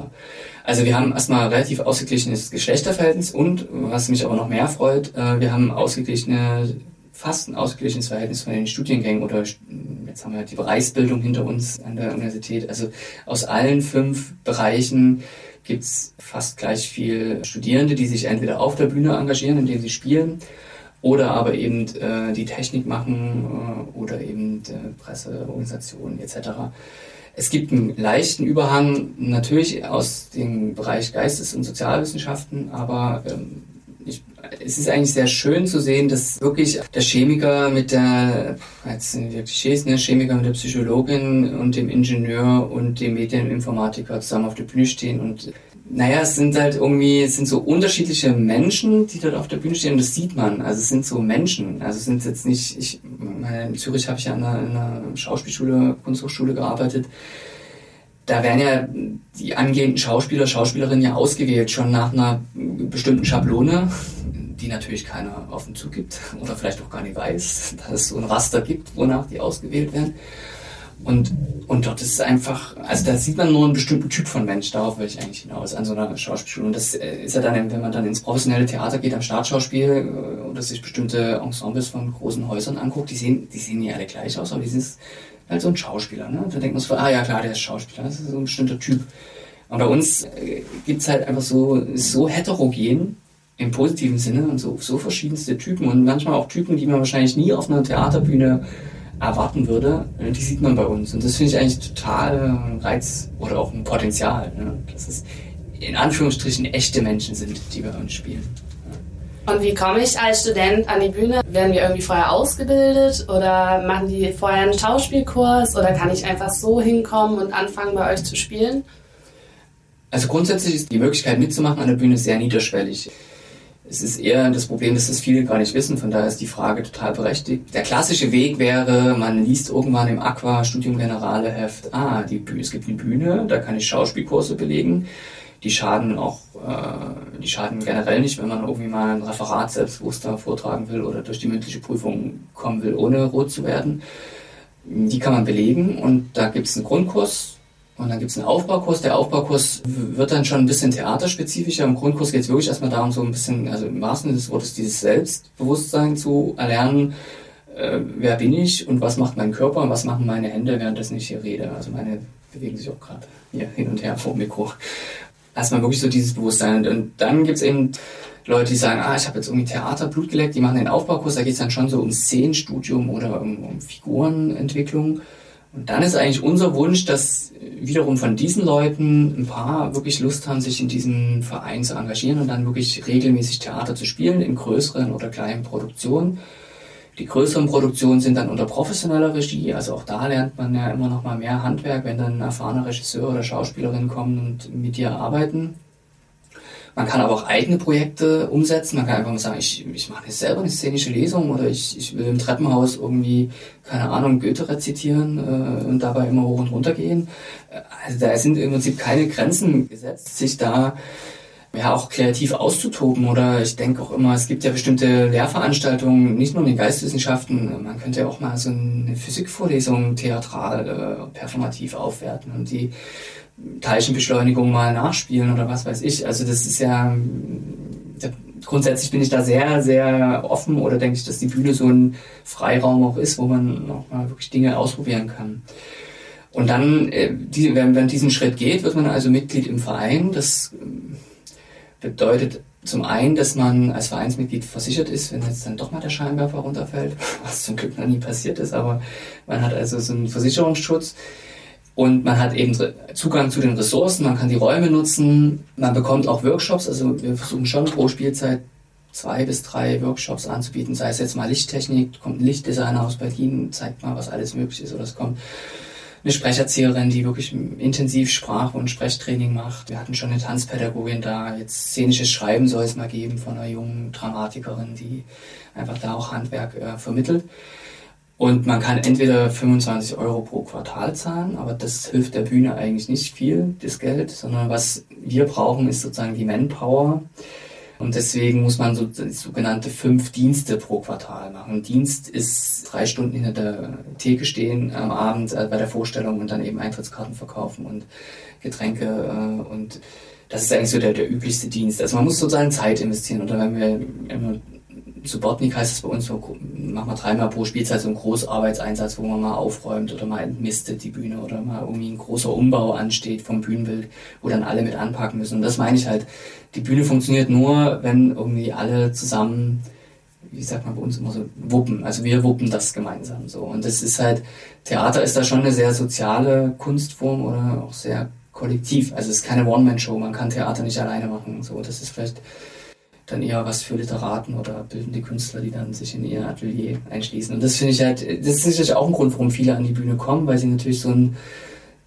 B: Also wir haben erstmal relativ ausgeglichenes Geschlechterverhältnis und, was mich aber noch mehr freut, äh, wir haben ausgeglichene fast ein ausgeglichenes Verhältnis von den Studiengängen oder jetzt haben wir die Bereichsbildung hinter uns an der Universität. Also aus allen fünf Bereichen gibt's fast gleich viel Studierende, die sich entweder auf der Bühne engagieren, indem sie spielen, oder aber eben äh, die Technik machen äh, oder eben äh, Presseorganisationen etc. Es gibt einen leichten Überhang natürlich aus dem Bereich Geistes- und Sozialwissenschaften, aber ähm, ich, es ist eigentlich sehr schön zu sehen, dass wirklich der Chemiker mit der, jetzt sind wir Klischees, ne, Chemiker mit der Psychologin und dem Ingenieur und dem Medieninformatiker zusammen auf der Bühne stehen und naja, es sind halt irgendwie, es sind so unterschiedliche Menschen, die dort auf der Bühne stehen und das sieht man. Also es sind so Menschen. Also es sind jetzt nicht, ich, in Zürich habe ich ja an einer, in einer Schauspielschule, Kunsthochschule gearbeitet. Da werden ja die angehenden Schauspieler, Schauspielerinnen ja ausgewählt, schon nach einer bestimmten Schablone, die natürlich keiner auf den Zug gibt oder vielleicht auch gar nicht weiß, [LAUGHS] dass es so ein Raster gibt, wonach die ausgewählt werden. Und, und dort ist es einfach, also da sieht man nur einen bestimmten Typ von Mensch, darauf will ich eigentlich hinaus, an so einer Schauspielschule. Und das äh, ist ja dann, wenn man dann ins professionelle Theater geht, am Staatsschauspiel äh, oder sich bestimmte Ensembles von großen Häusern anguckt, die sehen, die sehen nicht alle gleich aus, aber die sind halt so ein Schauspieler. Ne? Da denkt man so, ah ja klar, der ist Schauspieler, das ist so ein bestimmter Typ. Und bei uns äh, gibt's halt einfach so, so heterogen, im positiven Sinne und so, so verschiedenste Typen und manchmal auch Typen, die man wahrscheinlich nie auf einer Theaterbühne erwarten würde, äh, die sieht man bei uns. Und das finde ich eigentlich total ein Reiz oder auch ein Potenzial, ne? dass es in Anführungsstrichen echte Menschen sind, die bei uns spielen.
A: Und wie komme ich als Student an die Bühne? Werden wir irgendwie vorher ausgebildet oder machen die vorher einen Schauspielkurs oder kann ich einfach so hinkommen und anfangen bei euch zu spielen?
B: Also grundsätzlich ist die Möglichkeit mitzumachen an der Bühne sehr niederschwellig. Es ist eher das Problem, dass das viele gar nicht wissen, von daher ist die Frage total berechtigt. Der klassische Weg wäre, man liest irgendwann im Aqua Studium Generale Heft, ah, die, es gibt eine Bühne, da kann ich Schauspielkurse belegen. Die schaden auch, äh, die schaden generell nicht, wenn man irgendwie mal ein Referat selbstbewusster vortragen will oder durch die mündliche Prüfung kommen will, ohne rot zu werden. Die kann man belegen und da gibt es einen Grundkurs, und dann gibt es einen Aufbaukurs. Der Aufbaukurs wird dann schon ein bisschen theaterspezifischer. Im Grundkurs geht es wirklich erstmal darum, so ein bisschen, also im wahrsten Sinne des Wortes, dieses Selbstbewusstsein zu erlernen. Äh, wer bin ich und was macht mein Körper und was machen meine Hände, währenddessen ich hier rede. Also meine bewegen sich auch gerade hier hin und her vor dem Mikro. Erstmal wirklich so dieses Bewusstsein. Und dann gibt es eben Leute, die sagen, ah, ich habe jetzt irgendwie Theater Blut geleckt, die machen den Aufbaukurs, da geht es dann schon so um Szenenstudium oder um, um Figurenentwicklung. Und dann ist eigentlich unser Wunsch, dass wiederum von diesen Leuten ein paar wirklich Lust haben, sich in diesen Verein zu engagieren und dann wirklich regelmäßig Theater zu spielen, in größeren oder kleinen Produktionen. Die größeren Produktionen sind dann unter professioneller Regie, also auch da lernt man ja immer noch mal mehr Handwerk, wenn dann erfahrene Regisseur oder Schauspielerinnen kommen und mit dir arbeiten. Man kann aber auch eigene Projekte umsetzen. Man kann einfach mal sagen, ich, ich mache jetzt selber eine szenische Lesung oder ich, ich will im Treppenhaus irgendwie, keine Ahnung, Goethe rezitieren äh, und dabei immer hoch und runter gehen. Also da sind im Prinzip keine Grenzen gesetzt, sich da ja auch kreativ auszutoben. Oder ich denke auch immer, es gibt ja bestimmte Lehrveranstaltungen, nicht nur in den Geisteswissenschaften, man könnte ja auch mal so eine Physikvorlesung theatral, äh, performativ aufwerten und die Teilchenbeschleunigung mal nachspielen oder was weiß ich. Also das ist ja, grundsätzlich bin ich da sehr, sehr offen oder denke ich, dass die Bühne so ein Freiraum auch ist, wo man auch mal wirklich Dinge ausprobieren kann. Und dann, äh, wenn man diesen Schritt geht, wird man also Mitglied im Verein. Das ähm, bedeutet zum einen, dass man als Vereinsmitglied versichert ist, wenn jetzt dann doch mal der Scheinwerfer runterfällt, [LAUGHS] was zum Glück noch nie passiert ist, aber man hat also so einen Versicherungsschutz. Und man hat eben Zugang zu den Ressourcen, man kann die Räume nutzen, man bekommt auch Workshops, also wir versuchen schon pro Spielzeit zwei bis drei Workshops anzubieten, sei es jetzt mal Lichttechnik, kommt ein Lichtdesigner aus Berlin, zeigt mal, was alles möglich ist, oder es kommt eine Sprecherzieherin, die wirklich intensiv Sprach- und Sprechtraining macht. Wir hatten schon eine Tanzpädagogin da, jetzt szenisches Schreiben soll es mal geben von einer jungen Dramatikerin, die einfach da auch Handwerk äh, vermittelt. Und man kann entweder 25 Euro pro Quartal zahlen, aber das hilft der Bühne eigentlich nicht viel, das Geld, sondern was wir brauchen, ist sozusagen die Manpower. Und deswegen muss man so sogenannte fünf Dienste pro Quartal machen. Ein Dienst ist drei Stunden hinter der Theke stehen am Abend äh, bei der Vorstellung und dann eben Eintrittskarten verkaufen und Getränke äh, und das ist eigentlich so der, der üblichste Dienst. Also man muss sozusagen Zeit investieren. Oder wenn wir immer Subotnik heißt es bei uns, so, machen wir dreimal pro Spielzeit so einen Großarbeitseinsatz, wo man mal aufräumt oder mal entmistet die Bühne oder mal irgendwie ein großer Umbau ansteht vom Bühnenbild, wo dann alle mit anpacken müssen. Und das meine ich halt, die Bühne funktioniert nur, wenn irgendwie alle zusammen, wie sagt man bei uns immer so, wuppen. Also wir wuppen das gemeinsam so. Und das ist halt, Theater ist da schon eine sehr soziale Kunstform oder auch sehr kollektiv. Also es ist keine One-Man-Show, man kann Theater nicht alleine machen. So, das ist vielleicht dann eher was für Literaten oder bildende Künstler, die dann sich in ihr Atelier einschließen. Und das finde ich halt, das ist sicherlich auch ein Grund, warum viele an die Bühne kommen, weil sie natürlich so ein,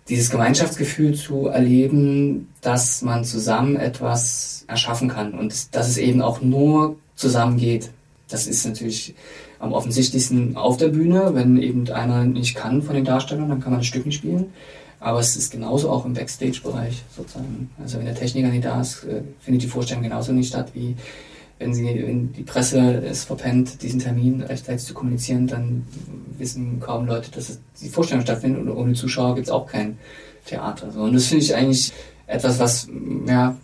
B: dieses Gemeinschaftsgefühl zu erleben, dass man zusammen etwas erschaffen kann und dass es eben auch nur zusammen geht. Das ist natürlich am offensichtlichsten auf der Bühne, wenn eben einer nicht kann von den Darstellern, dann kann man das Stück nicht spielen. Aber es ist genauso auch im Backstage-Bereich sozusagen. Also wenn der Techniker nicht da ist, äh, findet die Vorstellung genauso nicht statt, wie wenn, sie, wenn die Presse es verpennt, diesen Termin rechtzeitig zu kommunizieren, dann wissen kaum Leute, dass die Vorstellung stattfindet und ohne Zuschauer gibt es auch kein Theater. Und das finde ich eigentlich etwas, was, ja,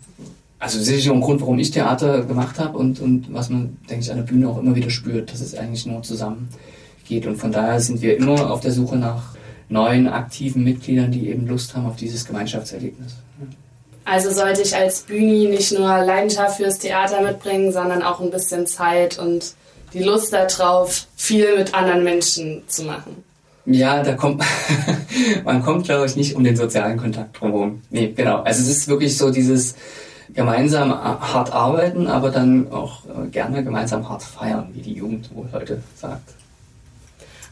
B: also auch ein Grund, warum ich Theater gemacht habe und, und was man, denke ich, an der Bühne auch immer wieder spürt, dass es eigentlich nur zusammen geht. Und von daher sind wir immer auf der Suche nach neuen aktiven Mitgliedern, die eben Lust haben auf dieses Gemeinschaftserlebnis.
A: Also sollte ich als Bühni nicht nur Leidenschaft fürs Theater mitbringen, sondern auch ein bisschen Zeit und die Lust darauf, viel mit anderen Menschen zu machen.
B: Ja, da kommt [LAUGHS] man kommt, glaube ich, nicht um den sozialen Kontakt drumherum. Nee, genau. Also es ist wirklich so dieses gemeinsam hart arbeiten, aber dann auch äh, gerne gemeinsam hart feiern, wie die Jugend wohl heute sagt.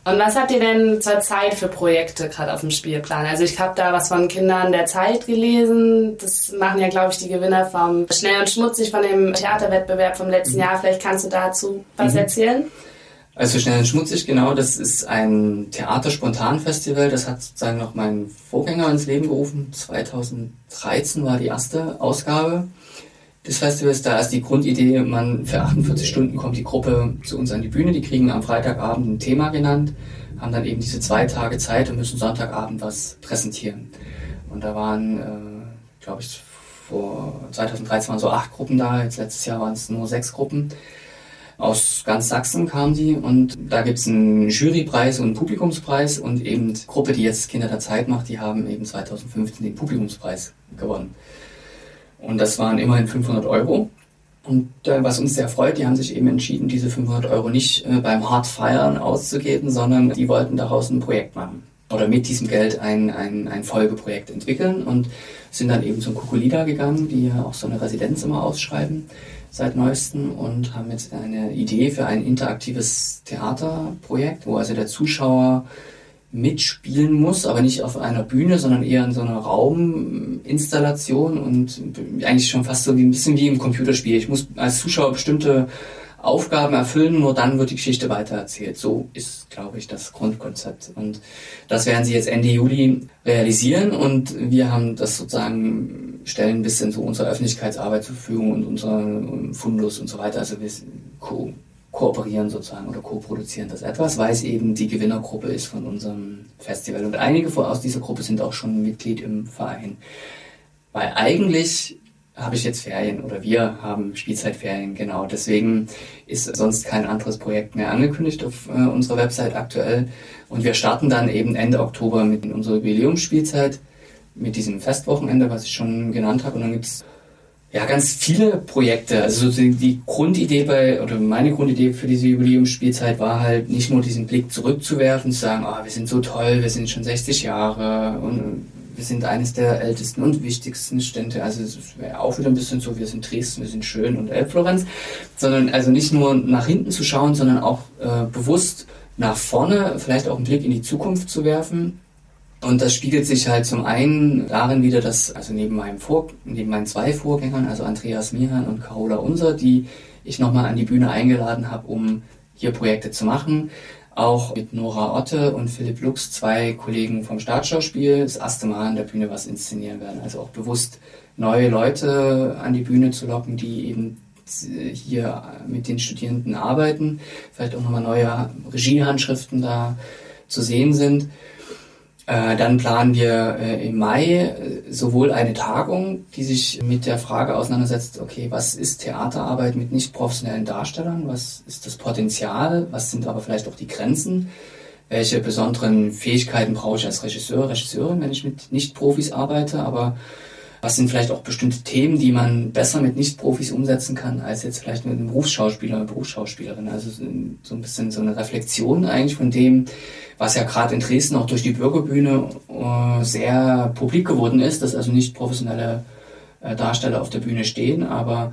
A: Und was habt ihr denn zurzeit für Projekte gerade auf dem Spielplan? Also ich habe da was von Kindern der Zeit gelesen. Das machen ja, glaube ich, die Gewinner vom Schnell und Schmutzig von dem Theaterwettbewerb vom letzten mhm. Jahr. Vielleicht kannst du dazu was mhm. erzählen?
B: Also Schnell und Schmutzig, genau, das ist ein Theaterspontanfestival. Das hat sozusagen noch mein Vorgänger ins Leben gerufen. 2013 war die erste Ausgabe des Festivals. Da ist die Grundidee, man für 48 Stunden kommt die Gruppe zu uns an die Bühne, die kriegen am Freitagabend ein Thema genannt, haben dann eben diese zwei Tage Zeit und müssen Sonntagabend was präsentieren. Und da waren, äh, glaube ich, vor 2013 waren so acht Gruppen da, jetzt letztes Jahr waren es nur sechs Gruppen. Aus ganz Sachsen kamen die und da gibt es einen Jurypreis und einen Publikumspreis und eben die Gruppe, die jetzt Kinder der Zeit macht, die haben eben 2015 den Publikumspreis gewonnen. Und das waren immerhin 500 Euro. Und äh, was uns sehr freut, die haben sich eben entschieden, diese 500 Euro nicht äh, beim Hardfeiern auszugeben, sondern die wollten daraus ein Projekt machen. Oder mit diesem Geld ein, ein, ein Folgeprojekt entwickeln und sind dann eben zum Kukulida gegangen, die ja auch so eine Residenz immer ausschreiben seit neuestem und haben jetzt eine Idee für ein interaktives Theaterprojekt, wo also der Zuschauer mitspielen muss, aber nicht auf einer Bühne, sondern eher in so einer Rauminstallation und eigentlich schon fast so wie ein bisschen wie im Computerspiel. Ich muss als Zuschauer bestimmte Aufgaben erfüllen, nur dann wird die Geschichte weitererzählt. So ist, glaube ich, das Grundkonzept. Und das werden sie jetzt Ende Juli realisieren und wir haben das sozusagen, stellen ein bisschen so unsere Öffentlichkeitsarbeit zur Verfügung und unser Fundus und so weiter. Also wir ko kooperieren sozusagen oder co-produzieren das etwas, weil es eben die Gewinnergruppe ist von unserem Festival. Und einige aus dieser Gruppe sind auch schon Mitglied im Verein. Weil eigentlich habe ich jetzt Ferien oder wir haben Spielzeitferien, genau. Deswegen ist sonst kein anderes Projekt mehr angekündigt auf äh, unserer Website aktuell. Und wir starten dann eben Ende Oktober mit unserer Jubiläumsspielzeit, mit diesem Festwochenende, was ich schon genannt habe. Und dann gibt's ja ganz viele Projekte. Also die, Grundidee bei, oder meine Grundidee für diese Jubiläumsspielzeit war halt nicht nur diesen Blick zurückzuwerfen, zu sagen, oh, wir sind so toll, wir sind schon 60 Jahre und wir sind eines der ältesten und wichtigsten Städte. Also es wäre auch wieder ein bisschen so, wir sind Dresden, wir sind schön und Elbflorenz. Sondern also nicht nur nach hinten zu schauen, sondern auch äh, bewusst nach vorne, vielleicht auch einen Blick in die Zukunft zu werfen. Und das spiegelt sich halt zum einen darin wieder, dass, also neben meinem Vor neben meinen zwei Vorgängern, also Andreas Mihan und Carola Unser, die ich nochmal an die Bühne eingeladen habe, um hier Projekte zu machen, auch mit Nora Otte und Philipp Lux, zwei Kollegen vom Staatsschauspiel, das erste Mal an der Bühne was inszenieren werden. Also auch bewusst neue Leute an die Bühne zu locken, die eben hier mit den Studierenden arbeiten, vielleicht auch nochmal neue Regiehandschriften da zu sehen sind. Äh, dann planen wir äh, im Mai äh, sowohl eine Tagung, die sich mit der Frage auseinandersetzt, okay, was ist Theaterarbeit mit nicht professionellen Darstellern? Was ist das Potenzial? Was sind aber vielleicht auch die Grenzen? Welche besonderen Fähigkeiten brauche ich als Regisseur, Regisseurin, wenn ich mit Nicht-Profis arbeite? Aber was sind vielleicht auch bestimmte Themen, die man besser mit Nicht-Profis umsetzen kann, als jetzt vielleicht mit einem Berufsschauspieler oder Berufsschauspielerin? Also so ein bisschen so eine Reflexion eigentlich von dem, was ja gerade in Dresden auch durch die Bürgerbühne äh, sehr publik geworden ist, dass also nicht professionelle äh, Darsteller auf der Bühne stehen, aber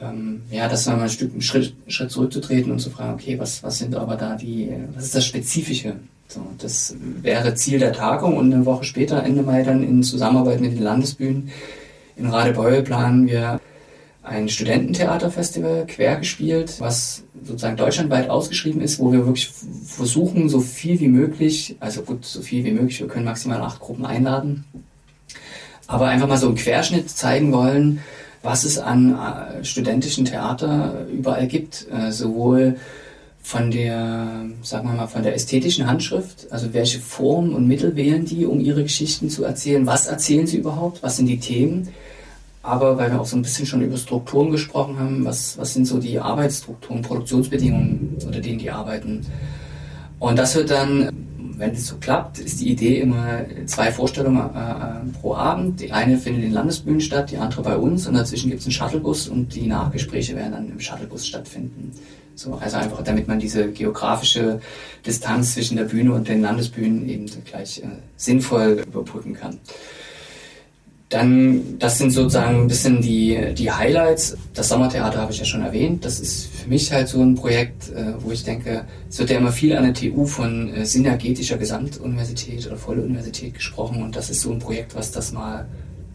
B: ähm, ja, das war mal ein Stück einen Schritt, Schritt zurückzutreten und zu fragen, okay, was, was sind aber da die, was ist das Spezifische? So, das wäre Ziel der Tagung und eine Woche später, Ende Mai, dann in Zusammenarbeit mit den Landesbühnen in Radebeul planen wir ein Studententheaterfestival quer gespielt, was sozusagen deutschlandweit ausgeschrieben ist, wo wir wirklich versuchen, so viel wie möglich, also gut, so viel wie möglich, wir können maximal acht Gruppen einladen, aber einfach mal so einen Querschnitt zeigen wollen, was es an äh, studentischen Theater überall gibt, äh, sowohl von der, sagen wir mal, von der ästhetischen Handschrift, also welche Formen und Mittel wählen die, um ihre Geschichten zu erzählen, was erzählen sie überhaupt, was sind die Themen, aber weil wir auch so ein bisschen schon über Strukturen gesprochen haben, was, was sind so die Arbeitsstrukturen, Produktionsbedingungen, unter denen die arbeiten. Und das wird dann, wenn es so klappt, ist die Idee immer zwei Vorstellungen äh, äh, pro Abend. Die eine findet in Landesbühnen statt, die andere bei uns und dazwischen gibt es einen Shuttlebus und die Nachgespräche werden dann im Shuttlebus stattfinden. So, also einfach, damit man diese geografische Distanz zwischen der Bühne und den Landesbühnen eben gleich äh, sinnvoll überbrücken kann. Dann, das sind sozusagen ein bisschen die, die Highlights. Das Sommertheater habe ich ja schon erwähnt. Das ist für mich halt so ein Projekt, äh, wo ich denke, es wird ja immer viel an der TU von äh, synergetischer Gesamtuniversität oder Volluniversität gesprochen. Und das ist so ein Projekt, was das mal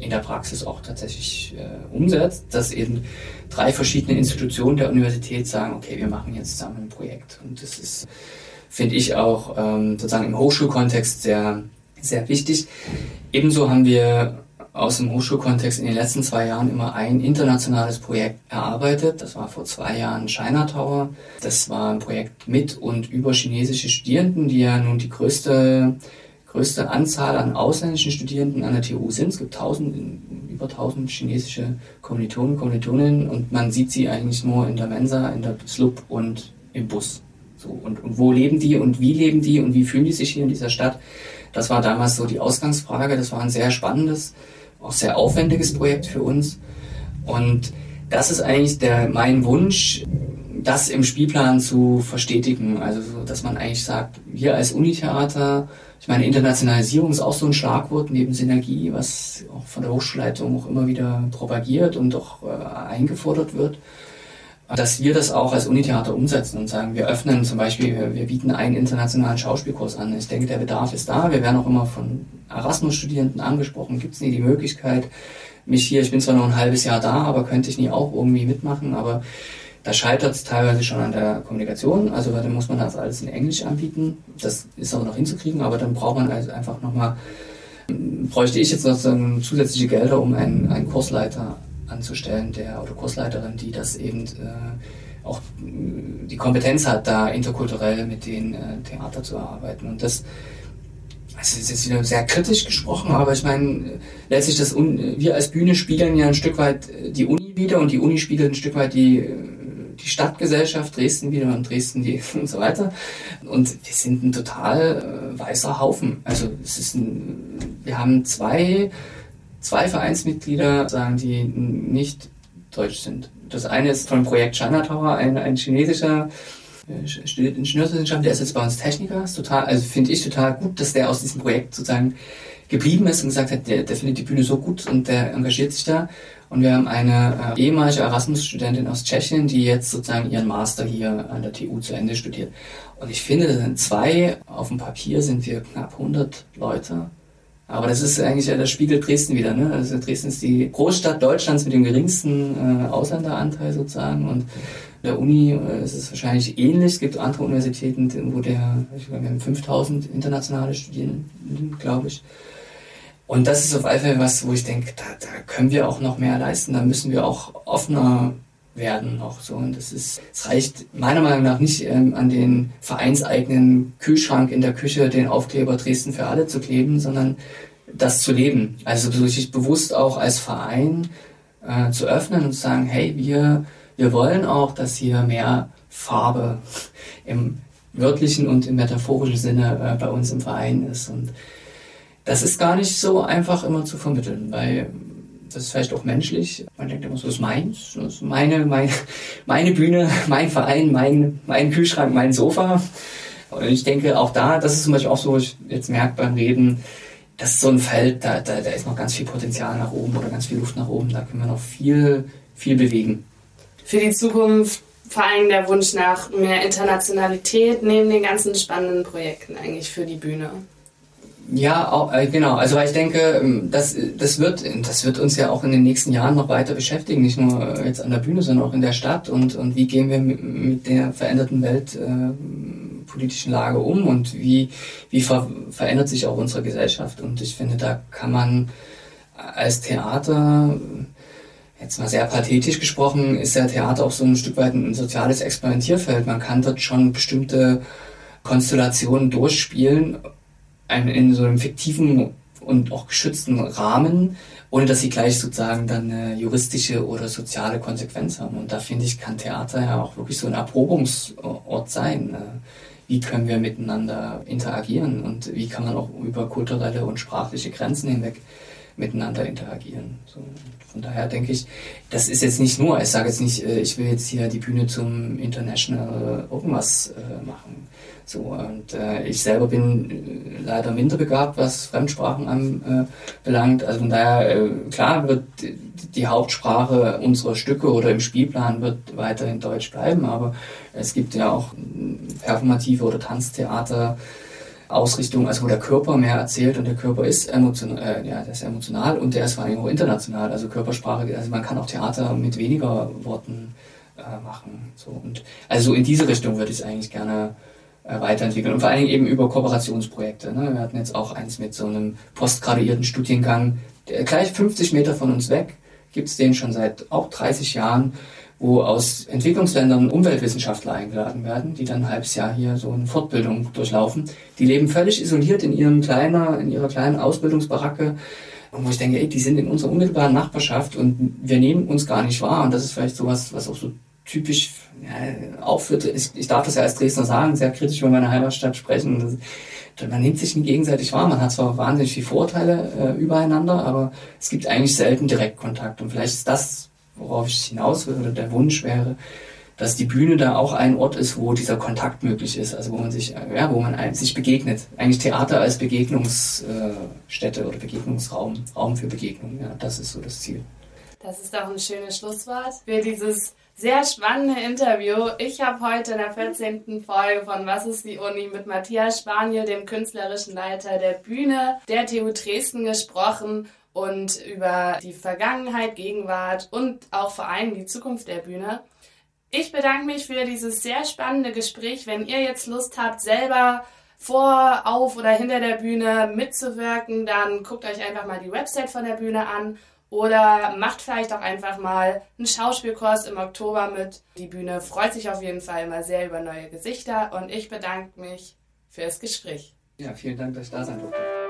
B: in der Praxis auch tatsächlich äh, umsetzt, dass eben drei verschiedene Institutionen der Universität sagen, okay, wir machen jetzt zusammen ein Projekt. Und das ist, finde ich, auch ähm, sozusagen im Hochschulkontext sehr, sehr wichtig. Ebenso haben wir aus dem Hochschulkontext in den letzten zwei Jahren immer ein internationales Projekt erarbeitet. Das war vor zwei Jahren China Tower. Das war ein Projekt mit und über chinesische Studierenden, die ja nun die größte, größte Anzahl an ausländischen Studierenden an der TU sind. Es gibt tausend, über tausend chinesische Kommilitonen, Kommilitoninnen und man sieht sie eigentlich nur in der Mensa, in der Slup und im Bus. So, und, und wo leben die und wie leben die und wie fühlen die sich hier in dieser Stadt? Das war damals so die Ausgangsfrage. Das war ein sehr spannendes auch sehr aufwendiges Projekt für uns. Und das ist eigentlich der, mein Wunsch, das im Spielplan zu verstetigen. Also, dass man eigentlich sagt, wir als Unitheater, ich meine, Internationalisierung ist auch so ein Schlagwort neben Synergie, was auch von der Hochschulleitung auch immer wieder propagiert und auch äh, eingefordert wird. Dass wir das auch als Unitheater umsetzen und sagen, wir öffnen zum Beispiel, wir, wir bieten einen internationalen Schauspielkurs an. Ich denke, der Bedarf ist da. Wir werden auch immer von Erasmus-Studierenden angesprochen. Gibt es nie die Möglichkeit, mich hier, ich bin zwar noch ein halbes Jahr da, aber könnte ich nie auch irgendwie mitmachen, aber da scheitert es teilweise schon an der Kommunikation, also dann muss man das alles in Englisch anbieten. Das ist auch noch hinzukriegen, aber dann braucht man also einfach nochmal, bräuchte ich jetzt noch so zusätzliche Gelder, um einen, einen Kursleiter anzustellen, der oder Kursleiterin, die das eben äh, auch die Kompetenz hat, da interkulturell mit den äh, Theater zu arbeiten. Und das, also ist jetzt wieder sehr kritisch gesprochen, aber ich meine, letztlich das wir als Bühne spiegeln ja ein Stück weit die Uni wieder und die Uni spiegelt ein Stück weit die die Stadtgesellschaft Dresden wieder und Dresden die [LAUGHS] und so weiter. Und wir sind ein total äh, weißer Haufen. Also es ist ein, wir haben zwei zwei Vereinsmitglieder, sagen, die nicht deutsch sind. Das eine ist vom Projekt China Tower, ein, ein chinesischer äh, studiert Ingenieurswissenschaft, der ist jetzt bei uns Techniker, ist total, also finde ich total gut, dass der aus diesem Projekt sozusagen geblieben ist und gesagt hat, der, der findet die Bühne so gut und der engagiert sich da. Und wir haben eine äh, ehemalige Erasmus-Studentin aus Tschechien, die jetzt sozusagen ihren Master hier an der TU zu Ende studiert. Und ich finde, das sind zwei, auf dem Papier sind wir knapp 100 Leute aber das ist eigentlich ja, das spiegelt Dresden wieder. Ne? Also Dresden ist die Großstadt Deutschlands mit dem geringsten äh, Ausländeranteil sozusagen. Und der Uni äh, ist es wahrscheinlich ähnlich. Es gibt andere Universitäten, wo der, ich glaube, wir haben 5000 internationale Studierenden, glaube ich. Und das ist auf alle Fälle was, wo ich denke, da, da können wir auch noch mehr leisten. Da müssen wir auch offener werden noch so. Und das ist, es reicht meiner Meinung nach nicht ähm, an den vereinseigenen Kühlschrank in der Küche den Aufkleber Dresden für alle zu kleben, sondern das zu leben. Also sich bewusst auch als Verein äh, zu öffnen und zu sagen, hey, wir, wir wollen auch, dass hier mehr Farbe im wörtlichen und im metaphorischen Sinne äh, bei uns im Verein ist. Und das ist gar nicht so einfach immer zu vermitteln, weil das ist vielleicht auch menschlich. Man denkt immer so, das ist meins, das ist meine, meine, meine Bühne, mein Verein, mein, mein Kühlschrank, mein Sofa. Und ich denke auch da, das ist zum Beispiel auch so, ich jetzt merke beim Reden, das ist so ein Feld, da, da, da ist noch ganz viel Potenzial nach oben oder ganz viel Luft nach oben. Da können wir noch viel, viel bewegen.
A: Für die Zukunft vor allem der Wunsch nach mehr Internationalität neben den ganzen spannenden Projekten eigentlich für die Bühne.
B: Ja, auch, äh, genau. Also weil ich denke, ähm, das, das, wird, das wird uns ja auch in den nächsten Jahren noch weiter beschäftigen, nicht nur äh, jetzt an der Bühne, sondern auch in der Stadt und, und wie gehen wir mit, mit der veränderten weltpolitischen äh, Lage um und wie, wie ver verändert sich auch unsere Gesellschaft. Und ich finde, da kann man als Theater, jetzt mal sehr pathetisch gesprochen, ist ja Theater auch so ein Stück weit ein soziales Experimentierfeld. Man kann dort schon bestimmte Konstellationen durchspielen in so einem fiktiven und auch geschützten Rahmen, ohne dass sie gleich sozusagen dann eine juristische oder soziale Konsequenz haben. Und da finde ich, kann Theater ja auch wirklich so ein Erprobungsort sein. Wie können wir miteinander interagieren und wie kann man auch über kulturelle und sprachliche Grenzen hinweg miteinander interagieren. So, von daher denke ich, das ist jetzt nicht nur, ich sage jetzt nicht, äh, ich will jetzt hier die Bühne zum International irgendwas äh, machen. So, und äh, ich selber bin äh, leider minder begabt, was Fremdsprachen anbelangt. Äh, also von daher, äh, klar wird die, Hauptsprache unserer Stücke oder im Spielplan wird weiterhin Deutsch bleiben, aber es gibt ja auch performative oder Tanztheater, Ausrichtung, also wo der Körper mehr erzählt und der Körper ist emotional, äh, ja, der ist emotional und der ist vor allem auch international. Also Körpersprache, also man kann auch Theater mit weniger Worten äh, machen. So und also in diese Richtung würde ich es eigentlich gerne äh, weiterentwickeln und vor Dingen eben über Kooperationsprojekte. Ne? Wir hatten jetzt auch eins mit so einem postgraduierten Studiengang, der gleich 50 Meter von uns weg, gibt es den schon seit auch 30 Jahren wo aus Entwicklungsländern Umweltwissenschaftler eingeladen werden, die dann ein halbes Jahr hier so eine Fortbildung durchlaufen. Die leben völlig isoliert in ihrem kleiner, in ihrer kleinen Ausbildungsbaracke. Und wo ich denke, ey, die sind in unserer unmittelbaren Nachbarschaft und wir nehmen uns gar nicht wahr. Und das ist vielleicht sowas, was auch so typisch ja, aufführt. Ich, ich darf das ja als Dresdner sagen, sehr kritisch über meine Heimatstadt sprechen. Man nimmt sich gegenseitig wahr. Man hat zwar wahnsinnig viele Vorteile äh, übereinander, aber es gibt eigentlich selten Direktkontakt. Und vielleicht ist das worauf ich hinaus will oder der Wunsch wäre, dass die Bühne da auch ein Ort ist, wo dieser Kontakt möglich ist, also wo man sich, ja, wo man sich begegnet. Eigentlich Theater als Begegnungsstätte oder Begegnungsraum, Raum für Begegnung. Ja, das ist so das Ziel.
A: Das ist auch ein schönes Schlusswort für dieses Sehr spannende Interview. Ich habe heute in der 14. Folge von Was ist die Uni mit Matthias Spaniel, dem künstlerischen Leiter der Bühne der TU Dresden, gesprochen und über die Vergangenheit, Gegenwart und auch vor allem die Zukunft der Bühne. Ich bedanke mich für dieses sehr spannende Gespräch. Wenn ihr jetzt Lust habt, selber vor, auf oder hinter der Bühne mitzuwirken, dann guckt euch einfach mal die Website von der Bühne an oder macht vielleicht auch einfach mal einen Schauspielkurs im Oktober mit. Die Bühne freut sich auf jeden Fall immer sehr über neue Gesichter und ich bedanke mich für das Gespräch.
B: Ja, vielen Dank, dass ich da sein durfte.